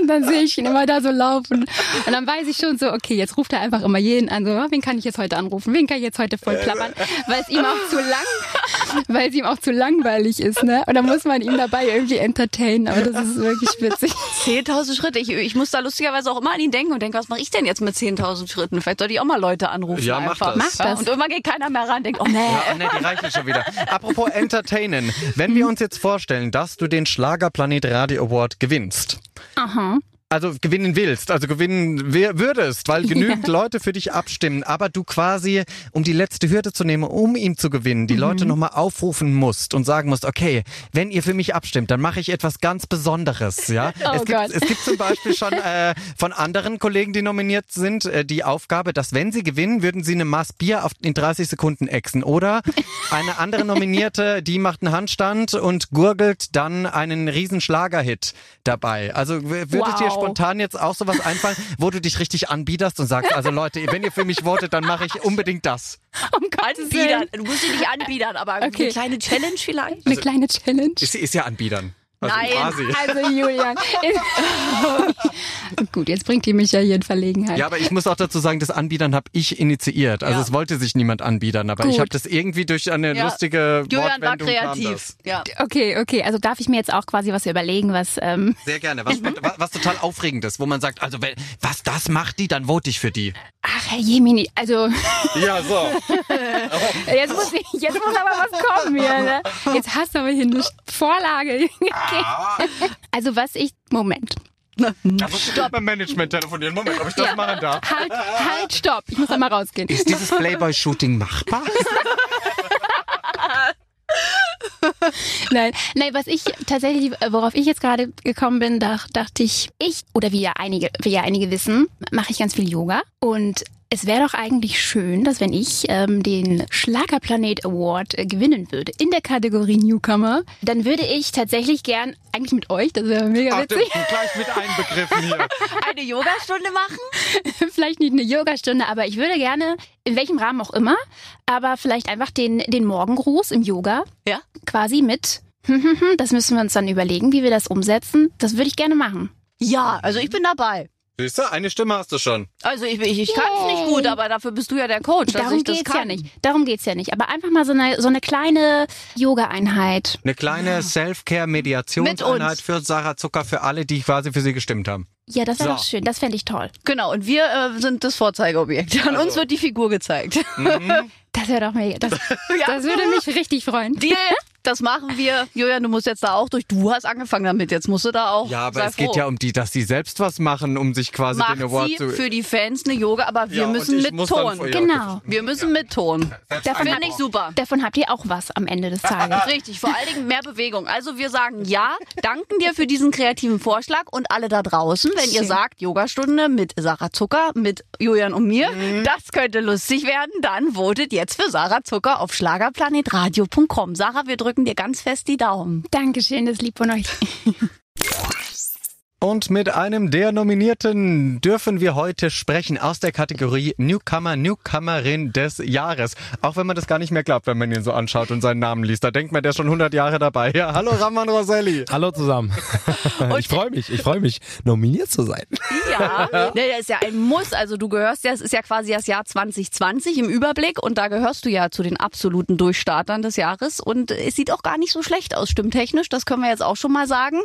Und dann sehe ich ihn immer da so laufen. Und dann weiß ich schon so, okay, jetzt ruft er einfach immer jeden an. So, "Ah, wen kann ich jetzt heute anrufen? Wen kann ich jetzt heute voll plappern? Weil es ihm auch zu lang, (laughs) weil es ihm auch zu langweilig ist, ne? Und dann muss man ihn dabei irgendwie entertainen. Aber das ist wirklich witzig. 10.000 Schritte. Ich, ich muss da lustigerweise auch immer an ihn denken und denke, was mache ich denn jetzt mit 10.000 Schritten? Vielleicht sollte ich auch mal Leute anrufen. Ja, mach einfach. das. Mach das. Und irgendwann geht keiner mehr ran, denkt, oh nee. Ja, nee, die reichen schon wieder. Apropos Entertainen. Wenn wir uns jetzt vorstellen, dass du den Schlagerplanet Radio Award gewinnst, Aha. Also gewinnen willst, also gewinnen würdest, weil genügend Leute für dich abstimmen, aber du quasi, um die letzte Hürde zu nehmen, um ihn zu gewinnen, die Mhm. Leute nochmal aufrufen musst und sagen musst, okay, wenn ihr für mich abstimmt, dann mache ich etwas ganz Besonderes, ja. (laughs) Oh es, gibt, es gibt zum Beispiel schon äh, von anderen Kollegen, die nominiert sind, äh, die Aufgabe, dass wenn sie gewinnen, würden sie eine Maß Bier auf, in 30 Sekunden exen. Oder eine andere Nominierte, die macht einen Handstand und gurgelt dann einen riesen Schlagerhit dabei. Also würdet Wow. dir spontan jetzt auch sowas einfallen, wo du dich richtig anbiederst und sagst, also Leute, wenn ihr für mich votet, dann mache ich unbedingt das. Um Gottes Anbiedern. Willen. Du musst dich nicht anbiedern, aber Okay. eine kleine Challenge vielleicht. Eine kleine Challenge. Ist, ist ja anbiedern. Also Nein. Quasi. (laughs) Also Julian. (laughs) Gut, jetzt bringt die mich ja hier in Verlegenheit. Ja, aber ich muss auch dazu sagen, das Anbiedern habe ich initiiert. Also Ja. es wollte sich niemand anbiedern, aber Gut. ich habe das irgendwie durch eine Ja. lustige Julian war Wortwendung kam kreativ. Ja. Okay, okay. Also darf ich mir jetzt auch quasi was überlegen, was. Ähm, Sehr gerne. Was, (laughs) was, was total aufregendes, wo man sagt, also wenn, was das macht die, dann vote ich für die. ach, Herr Jemini, also Ja, so. jetzt muss, ich, jetzt muss aber was kommen hier. Ne? Jetzt hast du aber hier eine Vorlage. Okay. Also was ich. Moment. Stopp beim Management telefonieren. Moment, ob ich das machen darf. Halt, halt, stopp. Ich muss da mal rausgehen. Ist dieses Playboy-Shooting machbar? (laughs) Nein, nein, was ich tatsächlich, worauf ich jetzt gerade gekommen bin, da dachte ich, ich oder wie ja einige, wie ja einige wissen, mache ich ganz viel Yoga und es wäre doch eigentlich schön, dass wenn ich ähm, den Schlagerplanet Award äh, gewinnen würde in der Kategorie Newcomer, dann würde ich tatsächlich gern eigentlich mit euch, das wäre mega Ach, du, witzig, gleich mit einbegriffen hier. (laughs) Eine Yogastunde machen? (laughs) vielleicht nicht eine Yogastunde, aber ich würde gerne in welchem Rahmen auch immer, aber vielleicht einfach den den Morgengruß im Yoga Ja. quasi mit. Das müssen wir uns dann überlegen, wie wir das umsetzen. Das würde ich gerne machen. Ja, also ich bin dabei. Siehst du, eine Stimme hast du schon. Also ich, ich, ich kann es nicht gut, aber dafür bist du ja der Coach, Darum das geht's ja nicht. Darum geht's ja nicht. Aber einfach mal so eine so eine kleine Yoga-Einheit. Eine kleine Self-Care-Mediationseinheit uns. für Sarah Zucker, für alle, die quasi für sie gestimmt haben. Ja, das wäre So. doch schön. Das fände ich toll. Genau, und wir äh, sind das Vorzeigeobjekt. An uns wird die Figur gezeigt. Das wäre doch mega. Das, (laughs) das würde mich richtig freuen. Deal, (laughs) das machen wir. Julian, du musst jetzt da auch durch. Du hast angefangen damit, jetzt musst du da auch. Ja, aber es froh. geht ja um die, dass sie selbst was machen, um sich quasi Macht den Award sie zu... für die Fans eine Yoga, aber wir Ja, und müssen mit Ton. vor- ja, Genau. Wir müssen mit Ton. Davon, Finde ich super. davon habt ihr auch was am Ende des Tages. (laughs) Richtig, vor allen Dingen mehr Bewegung. Also wir sagen ja, danken dir für diesen kreativen Vorschlag und alle da draußen, wenn ihr Schön. sagt, Yogastunde mit Sarah Zucker, mit Julian und mir, Mhm. das könnte lustig werden, dann votet jetzt für Sarah Zucker auf schlagerplanetradio.com. Sarah, wir drücken dir ganz fest die Daumen. Dankeschön, das lieb von euch. (laughs) Und mit einem der Nominierten dürfen wir heute sprechen aus der Kategorie Newcomer, Newcomerin des Jahres. Auch wenn man das gar nicht mehr glaubt, wenn man ihn so anschaut und seinen Namen liest. Da denkt man, der ist schon 100 Jahre dabei. Ja, hallo Raman Roselli. (laughs) Hallo zusammen. (laughs) ich freue mich, ich freue mich, nominiert zu sein. Ja, (laughs) ne, das ist ja ein Muss. Also du gehörst ja, es ist ja quasi das Jahr 2020 im Überblick und da gehörst du ja zu den absoluten Durchstartern des Jahres und es sieht auch gar nicht so schlecht aus, stimmtechnisch. Das können wir jetzt auch schon mal sagen.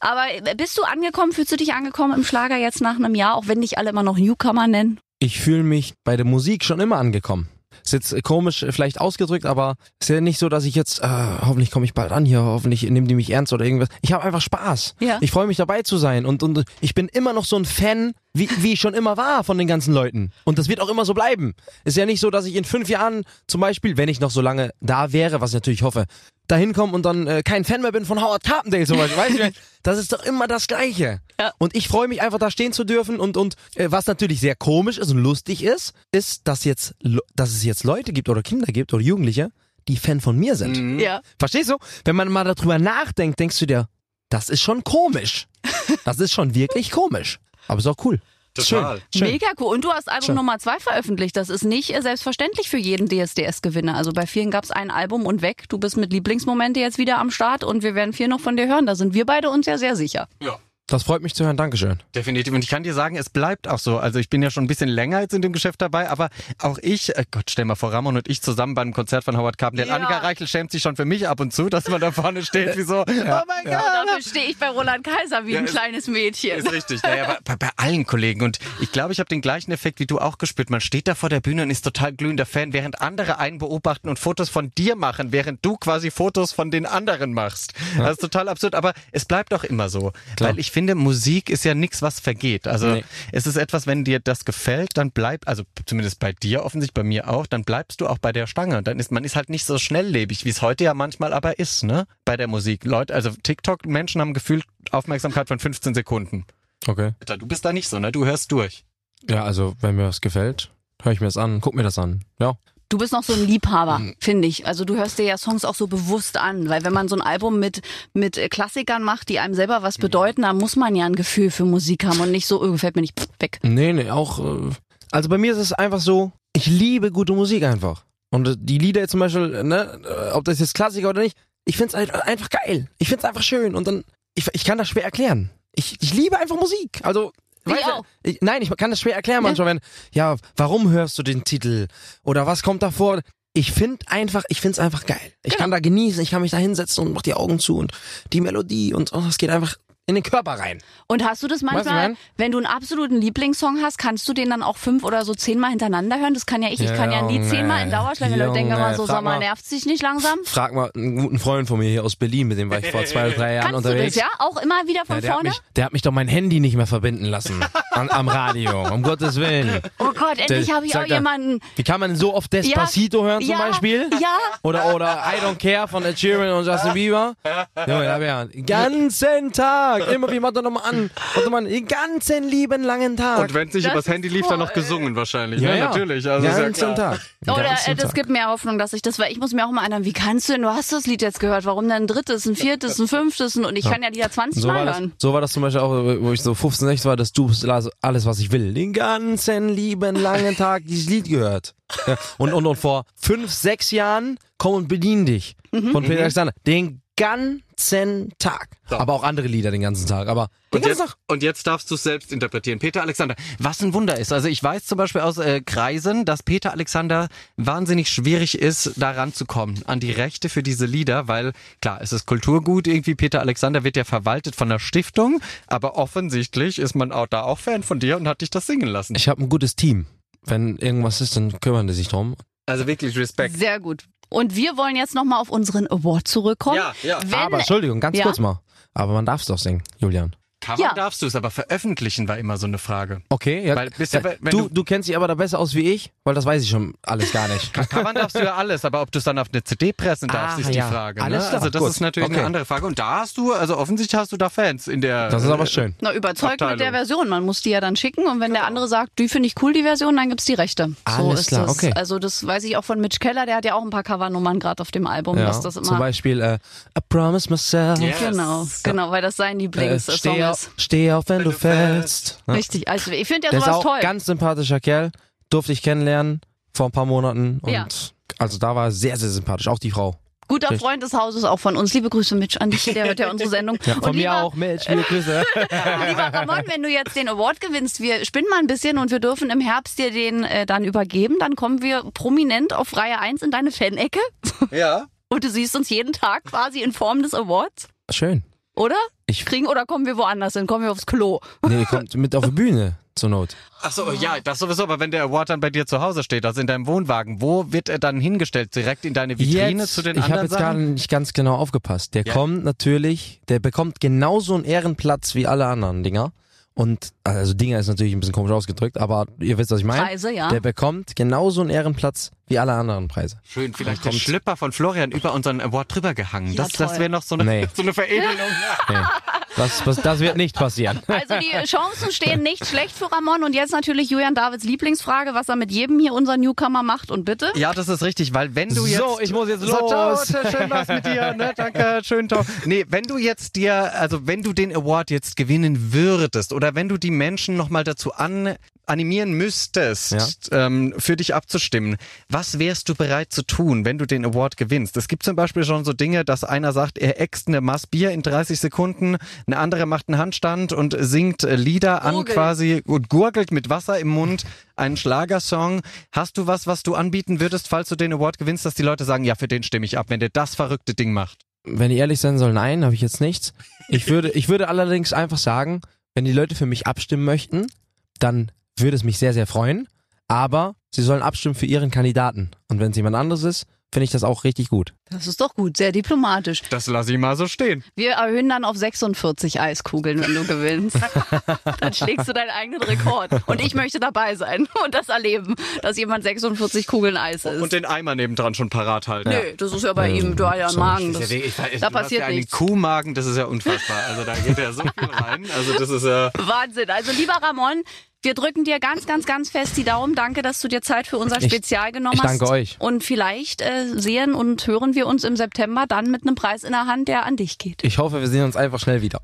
Aber bist du angekommen, fühlst du dich angekommen im Schlager jetzt nach einem Jahr, auch wenn dich alle immer noch Newcomer nennen? Ich fühle mich bei der Musik schon immer angekommen. Ist jetzt äh, komisch äh, vielleicht ausgedrückt, aber ist ja nicht so, dass ich jetzt, äh, hoffentlich komme ich bald an hier, hoffentlich nehmen die mich ernst oder irgendwas. Ich habe einfach Spaß. Ja. Ich freue mich dabei zu sein und, und ich bin immer noch so ein Fan, wie, wie ich schon immer war von den ganzen Leuten. Und das wird auch immer so bleiben. Ist ja nicht so, dass ich in fünf Jahren zum Beispiel, wenn ich noch so lange da wäre, was ich natürlich hoffe, dahin komme und dann äh, kein Fan mehr bin von Howard Carpendale zum Beispiel. Weißt du, (laughs) das ist doch immer das Gleiche. Ja. Und ich freue mich einfach, da stehen zu dürfen. Und, und äh, was natürlich sehr komisch ist und lustig ist, ist, dass, jetzt, dass es jetzt Leute gibt oder Kinder gibt oder Jugendliche, die Fan von mir sind. Ja. Verstehst du? Wenn man mal darüber nachdenkt, denkst du dir, das ist schon komisch. (laughs) Das ist schon wirklich komisch. Aber ist auch cool. Total. Schön. Schön. Mega cool. Und du hast Album Schön. Nummer zwei veröffentlicht. Das ist nicht äh, selbstverständlich für jeden DSDS-Gewinner. Also bei vielen gab es ein Album und weg. Du bist mit Lieblingsmomente jetzt wieder am Start und wir werden viel noch von dir hören. Da sind wir beide uns ja sehr sicher. Ja. Das freut mich zu hören. Dankeschön. Definitiv. Und ich kann dir sagen, es bleibt auch so. Also ich bin ja schon ein bisschen länger jetzt in dem Geschäft dabei, aber auch ich, äh Gott, stell mal vor, Ramon und ich zusammen beim Konzert von Howard Carpendale. Ja. Annika Reichel schämt sich schon für mich ab und zu, dass man da vorne steht wie so, (laughs) oh mein Gott. Dafür stehe ich bei Roland Kaiser wie Ja, ein ist- kleines Mädchen. Ist richtig. Naja, bei, bei allen Kollegen. Und ich glaube, ich habe den gleichen Effekt wie du auch gespürt. Man steht da vor der Bühne und ist total glühender Fan, während andere einen beobachten und Fotos von dir machen, während du quasi Fotos von den anderen machst. Das ist total absurd. Aber es bleibt auch immer so. Weil ich finde, Musik ist ja nichts, was vergeht. Also Nee. es ist etwas, wenn dir das gefällt, dann bleib, also zumindest bei dir offensichtlich, bei mir auch, dann bleibst du auch bei der Stange. Dann ist man ist halt nicht so schnelllebig, wie es heute ja manchmal aber ist, ne? Bei der Musik. Leute, also TikTok-Menschen haben gefühlt Aufmerksamkeit von 15 Sekunden. Okay. Du bist da nicht so, ne? Du hörst durch. Ja, also wenn mir was gefällt, höre ich mir das an, guck mir das an. Ja. Du bist noch so ein Liebhaber, finde ich. Also du hörst dir ja Songs auch so bewusst an, weil wenn man so ein Album mit mit Klassikern macht, die einem selber was bedeuten, dann muss man ja ein Gefühl für Musik haben und nicht so, oh, gefällt mir nicht, pff, weg. Nee, nee, auch. Äh, also bei mir ist es einfach so, ich liebe gute Musik einfach. Und die Lieder jetzt zum Beispiel, ne, ob das jetzt Klassiker oder nicht, ich find's halt einfach geil. Ich find's einfach schön. Und dann, ich, ich kann das schwer erklären. Ich, ich liebe einfach Musik. Also, Auch. ich, nein, ich kann das schwer erklären manchmal, wenn, ja, warum hörst du den Titel? Oder was kommt da vor? Ich find einfach, ich find's einfach geil. Ich Genau. kann da genießen, ich kann mich da hinsetzen und mach die Augen zu und die Melodie und oh, es geht einfach in den Körper rein. Und hast du das Weißt du, manchmal, mein? wenn du einen absoluten Lieblingssong hast, kannst du den dann auch fünf oder so zehnmal hintereinander hören? Das kann ja ich. Ich kann ja Junge, zehnmal in Dauerschleife. Ich denke mal so, Frag sag mal, nervt sich nicht langsam? Frag mal einen guten Freund von mir hier aus Berlin, mit dem war ich vor zwei oder drei Jahren Kannst du unterwegs. das, ja? Auch immer wieder von Ja, der, hat vorne? mich, der hat mich doch mein Handy nicht mehr verbinden lassen (laughs) an, am Radio, um Gottes Willen. Oh Gott, endlich habe ich auch er, jemanden. Wie kann man so oft Despacito hören zum ja, Beispiel? Ja. Oder, oder I Don't Care von Ed Sheeran und Justin Bieber? (laughs) Junge, da hab ich ja den ganzen Tag, immer wie, mach doch nochmal an, doch mal den ganzen lieben langen Tag. wenn es nicht Das übers ist Handy lief, dann noch gesungen wahrscheinlich. ja, ne? ja. Natürlich. Also ist ja ganzen klar. Tag. Oder ganzen äh, das Tag. gibt mir Hoffnung, dass ich das, weil ich muss mir auch mal erinnern, wie kannst du denn, du hast das Lied jetzt gehört, warum denn ein drittes, ein viertes, ein fünftes und ich kann ja Lieder 20 so Mal das, hören. so war das zum Beispiel auch, wo ich so 15, 16 war, dass du also alles, was ich will, den ganzen lieben langen Tag dieses Lied gehört. Ja, und, und, und vor fünf, sechs Jahren, komm und bedien dich Mhm. von Peter Alexander. Den ganzen Tag. Aber auch andere Lieder den ganzen Tag. Aber den Und ganzen jetzt, Tag. und jetzt darfst du es selbst interpretieren. Peter Alexander, was ein Wunder ist. Also ich weiß zum Beispiel aus äh, Kreisen, dass Peter Alexander wahnsinnig schwierig ist, da ranzukommen an die Rechte für diese Lieder, weil klar, es ist Kulturgut irgendwie. Peter Alexander wird ja verwaltet von der Stiftung, aber offensichtlich ist man auch da auch Fan von dir und hat dich das singen lassen. Ich habe ein gutes Team. Wenn irgendwas ist, dann kümmern die sich drum. Also wirklich Respekt. Sehr gut. Und wir wollen jetzt nochmal auf unseren Award zurückkommen. Ja, ja. Wenn, Aber Entschuldigung, ganz Ja. kurz mal. Aber man darf es doch singen, Julian. Covern Ja. darfst du es, aber veröffentlichen war immer so eine Frage. Okay, ja. Weil ja wenn du, du- du kennst dich aber da besser aus wie ich, weil das weiß ich schon alles gar nicht. Covern darfst du ja alles, aber ob du es dann auf eine CD pressen darfst, Ah, ist die ja. Frage. Alles ne? klar, Also das gut. ist natürlich Okay. eine andere Frage. Und da hast du, also offensichtlich hast du da Fans in der. Das ist aber schön. Na, überzeugt mit Abteilung. der Version. Man muss die ja dann schicken und wenn der andere sagt, die finde ich cool, die Version, dann gibt's die Rechte. so Alles ist klar, das. okay. Also das weiß ich auch von Mitch Keller, der hat ja auch ein paar Covernummern gerade auf dem Album, Ja, dass das zum immer. Beispiel äh, I Promise Myself. Yes. Genau, genau, weil das sein Äh, Lieblingssong steh, auf, ist. steh auf, wenn, du fällst. Ja. Richtig. Also ich finde ja Der ist sowas auch toll. ganz sympathischer Kerl. Durfte ich kennenlernen vor ein paar Monaten. Und Ja. also da war er sehr, sehr sympathisch. Auch die Frau. Guter Richtig. Freund des Hauses, auch von uns. Liebe Grüße, Mitch, an dich, der hört ja unsere Sendung. Ja, Und von mir lieber, auch, Mensch, liebe Grüße. (laughs) Lieber Ramon, wenn du jetzt den Award gewinnst, wir spinnen mal ein bisschen und wir dürfen im Herbst dir den äh, dann übergeben. Dann kommen wir prominent auf Reihe 1 in deine Fanecke Ja. (laughs) und du siehst uns jeden Tag quasi in Form des Awards, Schön. Oder? Ich- Kriegen oder kommen wir woanders hin? Kommen wir aufs Klo? Nee, kommt mit auf die Bühne zur Not. Ach so, ja, das sowieso, aber wenn der Award dann bei dir zu Hause steht, also in deinem Wohnwagen, wo wird er dann hingestellt? Direkt in deine Vitrine Jetzt, zu den ich habe anderen jetzt gar nicht ganz genau aufgepasst. Der Ja. kommt natürlich, der bekommt genauso einen Ehrenplatz wie alle anderen Dinger. Und also Dinger ist natürlich ein bisschen komisch ausgedrückt, aber ihr wisst, was ich meine. Preise, ja. Der bekommt genauso einen Ehrenplatz wie alle anderen Preise. Schön, vielleicht der Schlipper von Florian über unseren Award drüber gehangen. Ja, das das wäre noch so eine, Nee. so eine Veredelung. (laughs) Nee, das, das, das wird nicht passieren. Also die Chancen stehen nicht schlecht für Ramon und jetzt natürlich Julian Davids Lieblingsfrage, was er mit jedem hier unser Newcomer macht und bitte. Ja, das ist richtig, weil wenn du So, jetzt... ich muss jetzt so, ciao, los. schön was mit dir, ne? Danke, schön, toll. Nee, wenn du jetzt dir, also wenn du den Award jetzt gewinnen würdest oder wenn du die Menschen nochmal dazu an, animieren müsstest, ähm, für dich abzustimmen, was wärst du bereit zu tun, wenn du den Award gewinnst? Es gibt zum Beispiel schon so Dinge, dass einer sagt, er äxt eine Maß Bier in 30 Sekunden, eine andere macht einen Handstand und singt äh, Lieder an quasi und gurgelt mit Wasser im Mund einen Schlagersong. Hast du was, was du anbieten würdest, falls du den Award gewinnst, dass die Leute sagen, ja, für den stimme ich ab, wenn der das verrückte Ding macht? Wenn ich ehrlich sein soll, nein, habe ich jetzt nichts. Ich würde, ich würde allerdings einfach sagen, wenn die Leute für mich abstimmen möchten, dann würde es mich sehr, sehr freuen. Aber sie sollen abstimmen für ihren Kandidaten. Und wenn es jemand anderes ist, finde ich das auch richtig gut. Das ist doch gut, sehr diplomatisch. Das lasse ich mal so stehen. Wir erhöhen dann auf 46 Eiskugeln, wenn du gewinnst. (laughs) dann schlägst du deinen eigenen Rekord. Und ich möchte dabei sein und das erleben, dass jemand 46 Kugeln Eis isst. Und den Eimer nebendran schon parat halten. Nö, das ist ja bei ihm, du hast ja einen Magen. Das, ist wirklich- ich- da du hast passiert ja einen nichts. Kuhmagen, das ist ja unfassbar. Also da geht ja so viel rein. Also das ist ja. Wahnsinn. Also lieber Ramon, wir drücken dir ganz, ganz, ganz fest die Daumen. Danke, dass du dir Zeit für unser Ich- Spezial genommen ich hast. danke euch. Und vielleicht äh, sehen und hören wir uns im September dann mit einem Preis in der Hand, der an dich geht. Ich hoffe, wir sehen uns einfach schnell wieder.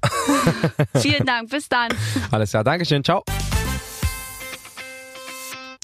(laughs) Vielen Dank. Bis dann. Alles klar, Dankeschön, ciao.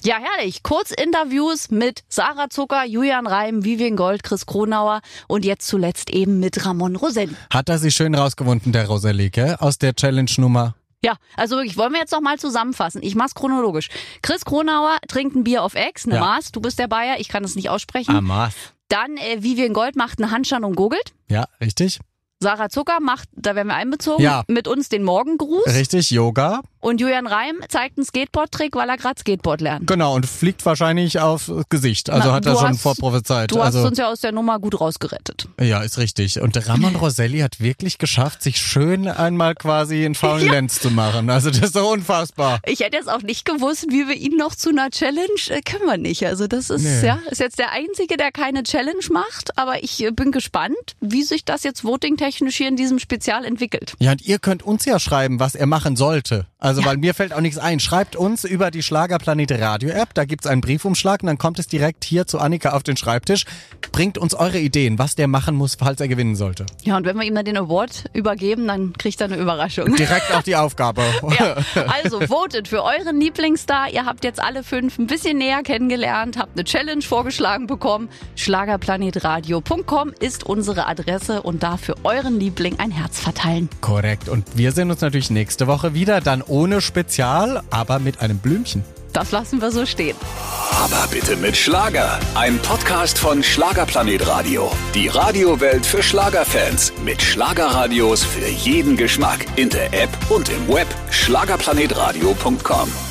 Ja, herrlich. Kurzinterviews mit Sarah Zucker, Julian Reim, Vivian Gold, Chris Kronauer und jetzt zuletzt eben mit Ramon Roselli. Hat er sich schön rausgewunden, der Rosalie, gell? Aus der Challenge-Nummer. Ja, also wirklich, wollen wir jetzt noch mal zusammenfassen. Ich mach's chronologisch. Chris Kronauer trinkt ein Bier auf Ex, eine Ja. Maß. Du bist der Bayer, ich kann es nicht aussprechen. Amas. Dann äh, Vivian Gold macht einen Handstand und googelt. Ja, richtig. Sarah Zucker macht, da werden wir einbezogen, Ja. mit uns den Morgengruß. Richtig, Yoga. Und Julian Reim zeigt einen Skateboard-Trick, weil er gerade Skateboard lernt. Genau, und fliegt wahrscheinlich aufs Gesicht. Also Na, hat er schon hast- vorprophezeit. Du hast also, uns ja aus der Nummer gut rausgerettet. ja, ist richtig. Und Ramon (laughs) Roselli hat wirklich geschafft, sich schön einmal quasi in faulen Ja. Lenz zu machen. Also das ist doch unfassbar. Ich hätte jetzt auch nicht gewusst, wie wir ihn noch zu einer Challenge äh, können wir nicht. Also das ist Nee. ja ist jetzt der einzige, der keine Challenge macht. Aber ich äh, bin gespannt, wie sich das jetzt votingtechnisch hier in diesem Spezial entwickelt. Ja, und ihr könnt uns ja schreiben, was er machen sollte. Also, Ja. weil mir fällt auch nichts ein. Schreibt uns über die Schlagerplanet Radio App. Da gibt's einen Briefumschlag und dann kommt es direkt hier zu Annika auf den Schreibtisch. Bringt uns eure Ideen, was der machen muss, falls er gewinnen sollte. Ja, und wenn wir ihm dann den Award übergeben, dann kriegt er eine Überraschung. Direkt auch die Aufgabe. (laughs) Ja, also votet für euren Lieblingsstar. Ihr habt jetzt alle fünf ein bisschen näher kennengelernt, habt eine Challenge vorgeschlagen bekommen. Schlagerplanetradio.com ist unsere Adresse und da für euren Liebling ein Herz verteilen. Korrekt. Und wir sehen uns natürlich nächste Woche wieder, dann ohne Spezial, aber mit einem Blümchen. Das lassen wir so stehen. Aber bitte mit Schlager. Ein Podcast von Schlagerplanet Radio. Die Radiowelt für Schlagerfans. Mit Schlagerradios für jeden Geschmack. In der App und im Web. Schlagerplanetradio.com.